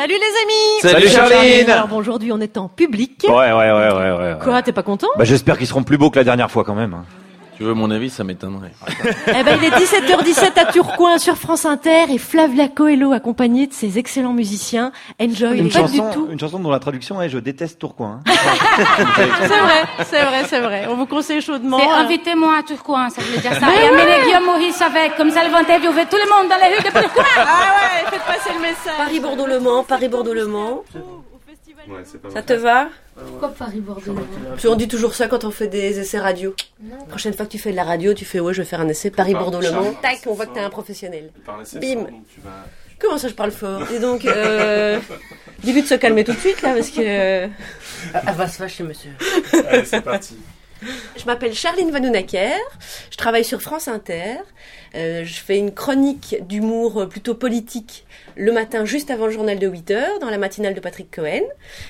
Salut les amis Salut Charline Alors bon, aujourd'hui on est en public. Ouais, ouais, ouais, ouais, ouais. ouais. Quoi, t'es pas content? Bah j'espère qu'ils seront plus beaux que la dernière fois quand même. Hein. Tu veux mon avis, ça m'étonnerait. Eh ben il est 17h17 à Tourcoing sur France Inter et Flavia Coelho accompagnée de ses excellents musiciens. Enjoy, Une pas du chanson, tout. une chanson dont la traduction est Je déteste Tourcoing. hein. C'est vrai, c'est vrai, c'est vrai. On vous conseille chaudement. C'est euh, invitez-moi à Tourcoing, ça veut dire ça. Et amenez Guillaume Maurice avec, comme ça le vont interviewer tout le monde dans les rues de Tourcoing. Ah ouais, faites passer le message. Paris-Bordeaux-Le Mans, Paris-Bordeaux-Le Mans. Ça te va Pourquoi Paris-Bordeaux Puis on dit toujours ça quand on fait des essais radio. Prochaine fois que tu fais de la radio, tu fais ouais, je vais faire un essai Paris-Bordeaux-Le Mans. Tac, on voit que t'es un professionnel. Bim. Comment ça, je parle fort Et donc, euh, dis-lui de se calmer tout de suite là, parce que. euh, Elle va se fâcher, monsieur. Allez, c'est parti. Je m'appelle Charline Vanounaker, je travaille sur France Inter, Euh, je fais une chronique d'humour euh, plutôt politique le matin juste avant le journal de 8h dans la matinale de Patrick Cohen.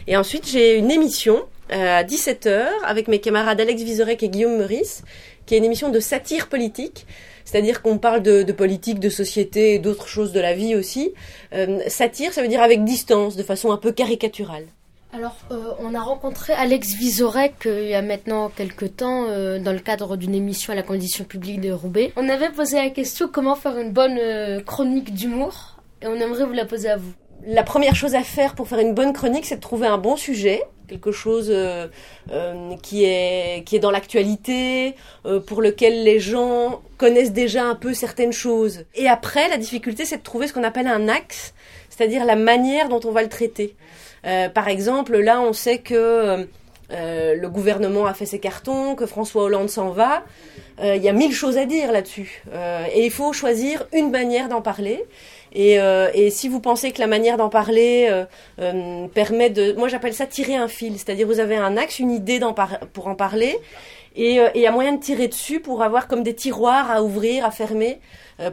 Et ensuite j'ai une émission euh, à 17h avec mes camarades Alex Vizorek et Guillaume Meurice, qui est une émission de satire politique. C'est-à-dire qu'on parle de, de politique, de société et d'autres choses de la vie aussi. Euh, satire, ça veut dire avec distance, de façon un peu caricaturale. Alors, euh, on a rencontré Alex Vizorek euh, il y a maintenant quelques temps euh, dans le cadre d'une émission à la condition publique de Roubaix. On avait posé la question comment faire une bonne euh, chronique d'humour? Et on aimerait vous la poser à vous. la première chose à faire pour faire une bonne chronique, c'est de trouver un bon sujet, quelque chose euh, euh, qui est qui est dans l'actualité, pour lequel les gens connaissent déjà un peu certaines choses. Et après, la difficulté, c'est de trouver ce qu'on appelle un axe, c'est-à-dire la manière dont on va le traiter. Euh, par exemple, là, on sait que euh, le gouvernement a fait ses cartons, que François Hollande s'en va. Euh, Il y a mille choses à dire là-dessus. Euh, et il faut choisir une manière d'en parler. Et, euh, si vous pensez que la manière d'en parler permet de... Moi j'appelle ça tirer un fil, c'est-à-dire vous avez un axe, une idée d'en par- pour en parler, et il y a moyen de tirer dessus pour avoir comme des tiroirs à ouvrir, à fermer,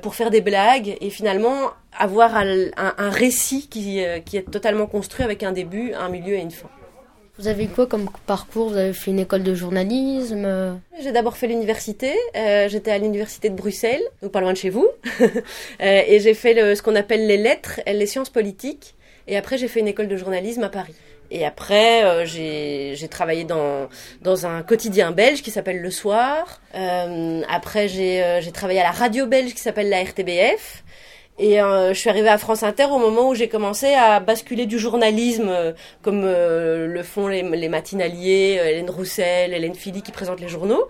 pour faire des blagues, et finalement avoir un, récit qui est totalement construit avec un début, un milieu et une fin. Vous avez quoi comme parcours? Vous avez fait une école de journalisme euh, J'ai d'abord fait l'université. euh, J'étais à l'université de Bruxelles, donc pas loin de chez vous. Euh, et j'ai fait ce qu'on appelle les lettres et les sciences politiques. Et après, j'ai fait une école de journalisme à Paris. Et après, j'ai travaillé dans, dans un quotidien belge qui s'appelle Le Soir. Après, j'ai j'ai travaillé à la radio belge qui s'appelle la RTBF. Et euh, je suis arrivée à France Inter au moment où j'ai commencé à basculer du journalisme, euh, comme euh, le font les, les matinaliers, euh, Hélène Roussel, Hélène Philly qui présentent les journaux.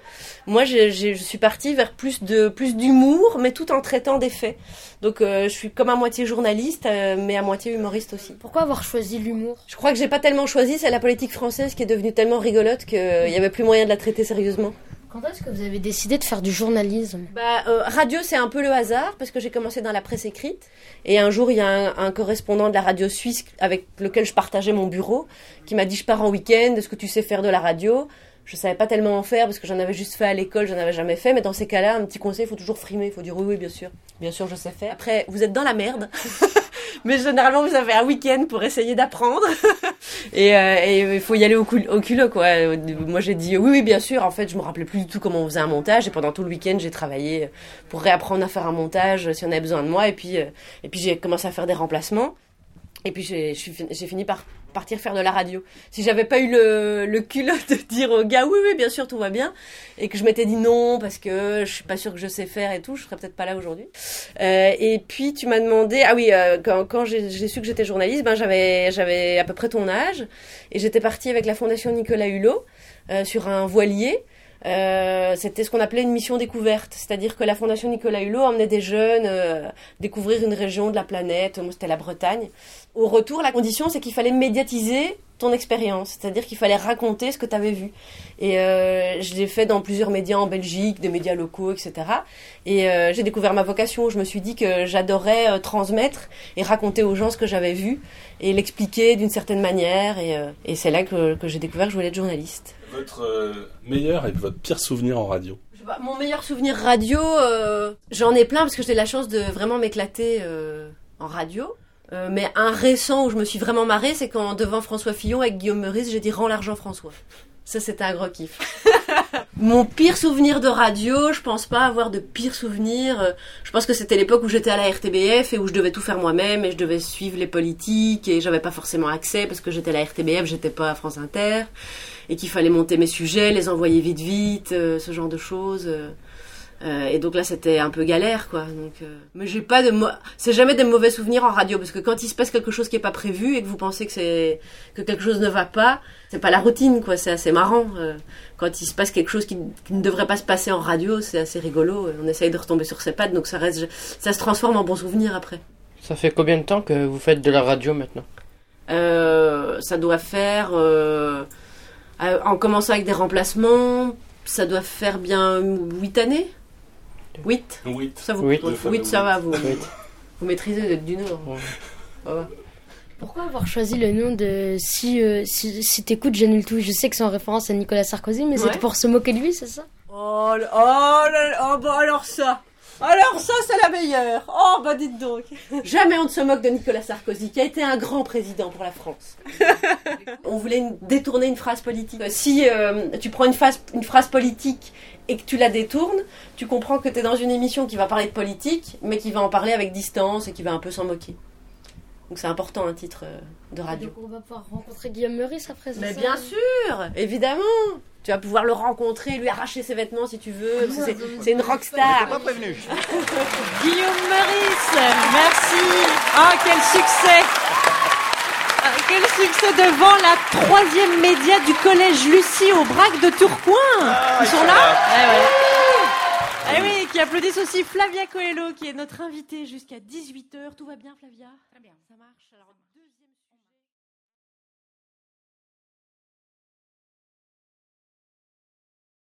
Moi, j'ai- je suis partie vers plus de plus d'humour, mais tout en traitant des faits. Donc, euh, je suis comme à moitié journaliste, euh, mais à moitié humoriste aussi. Pourquoi avoir choisi l'humour? Je crois que j'ai pas tellement choisi, c'est la politique française qui est devenue tellement rigolote qu'il y avait plus moyen de la traiter sérieusement. Quand est-ce que vous avez décidé de faire du journalisme? Bah, euh, radio, c'est un peu le hasard parce que j'ai commencé dans la presse écrite et un jour il y a un, un correspondant de la radio suisse avec lequel je partageais mon bureau qui m'a dit je pars en week-end, est-ce que tu sais faire de la radio? Je savais pas tellement en faire parce que j'en avais juste fait à l'école, j'en avais jamais fait, mais dans ces cas-là, un petit conseil, il faut toujours frimer, il faut dire oui, oui, bien sûr, bien sûr, je sais faire. Après, vous êtes dans la merde. Mais généralement, vous avez un week-end pour essayer d'apprendre. et euh, et il faut y aller au, cul au culot, quoi. Moi, j'ai dit oui, oui, bien sûr. En fait, je me rappelais plus du tout comment on faisait un montage. Et pendant tout le week-end, j'ai travaillé pour réapprendre à faire un montage euh, si on avait besoin de moi. Et puis, euh, et puis j'ai commencé à faire des remplacements. Et puis, j'ai fini par partir faire de la radio. Si j'avais pas eu le, le culot de dire au gars oui, oui, bien sûr, tout va bien, et que je m'étais dit non parce que je suis pas sûre que je sais faire et tout, je serais peut-être pas là aujourd'hui. Euh, et puis tu m'as demandé, ah oui, euh, quand, j'ai su que j'étais journaliste, ben j'avais j'avais à peu près ton âge et j'étais partie avec la fondation Nicolas Hulot euh, sur un voilier. Euh, c'était ce qu'on appelait une mission découverte, c'est-à-dire que la fondation Nicolas Hulot emmenait des jeunes euh, découvrir une région de la planète. C'était la Bretagne. Au retour, la condition, c'est qu'il fallait médiatiser ton expérience, c'est-à-dire qu'il fallait raconter ce que tu avais vu. Et euh, je l'ai fait dans plusieurs médias en Belgique, des médias locaux, etc. Et euh, j'ai découvert ma vocation. Je me suis dit que j'adorais euh, transmettre et raconter aux gens ce que j'avais vu et l'expliquer d'une certaine manière. Et, euh, et c'est là que, que j'ai découvert que je voulais être journaliste. Votre euh, meilleur et votre pire souvenir en radio? Mon meilleur souvenir radio, euh, j'en ai plein parce que j'ai la chance de vraiment m'éclater euh, en radio. Euh, mais un récent où je me suis vraiment marrée, c'est quand devant François Fillon avec Guillaume Meurice, j'ai dit rends l'argent François. Ça, c'était un gros kiff. Mon pire souvenir de radio, je pense pas avoir de pire souvenir. Je pense que c'était l'époque où j'étais à la RTBF et où je devais tout faire moi-même et je devais suivre les politiques et j'avais pas forcément accès parce que j'étais à la RTBF, j'étais pas à France Inter et qu'il fallait monter mes sujets, les envoyer vite vite, euh, ce genre de choses. Euh. Et donc là, c'était un peu galère, quoi. Donc, euh, mais j'ai pas de, c'est jamais des mauvais souvenirs en radio parce que quand il se passe quelque chose qui est pas prévu et que vous pensez que c'est que quelque chose ne va pas, c'est pas la routine, quoi. C'est assez marrant. euh. quand il se passe quelque chose qui, qui ne devrait pas se passer en radio, c'est assez rigolo. On essaye de retomber sur ses pattes, donc ça reste, ça se transforme en bon souvenir après. Ça fait combien de temps que vous faites de la radio maintenant? Euh, ça doit faire, en commençant avec des remplacements, ça doit faire bien 8 années 8 Oui. Ça vous Huit. huit, ça va, vous, vous maîtrisez, vous êtes du Nord. Ouais. Pourquoi avoir choisi le nom de si euh, si, si t'écoutes Janul tout Je sais que c'est en référence à Nicolas Sarkozy, mais Ouais. c'était pour se moquer de lui, c'est ça? Oh, là- oh, là- oh, bah alors ça alors ça, c'est la meilleure. Oh, bah dites donc. Jamais on ne se moque de Nicolas Sarkozy, qui a été un grand président pour la France. on voulait une- détourner une phrase politique. Euh, Si euh, tu prends une phrase, une phrase politique et que tu la détournes, tu comprends que tu es dans une émission qui va parler de politique, mais qui va en parler avec distance et qui va un peu s'en moquer. Donc c'est important un titre euh, de radio. Donc on va pouvoir rencontrer Guillaume Meurice après, c'est Mais ça bien sûr, évidemment. Tu vas pouvoir le rencontrer, lui arracher ses vêtements si tu veux. que c'est- C'est une rockstar. Pas prévenu. Guillaume Meurice, merci. Ah, quel succès Ah, Quel succès devant la troisième média du collège Lucie au Brac de Tourcoing. Ils sont là Eh ouais. Eh oui, qui applaudissent aussi Flavia Coelho, qui est notre invitée jusqu'à 18h. Tout va bien, Flavia? Très bien. Ça marche alors...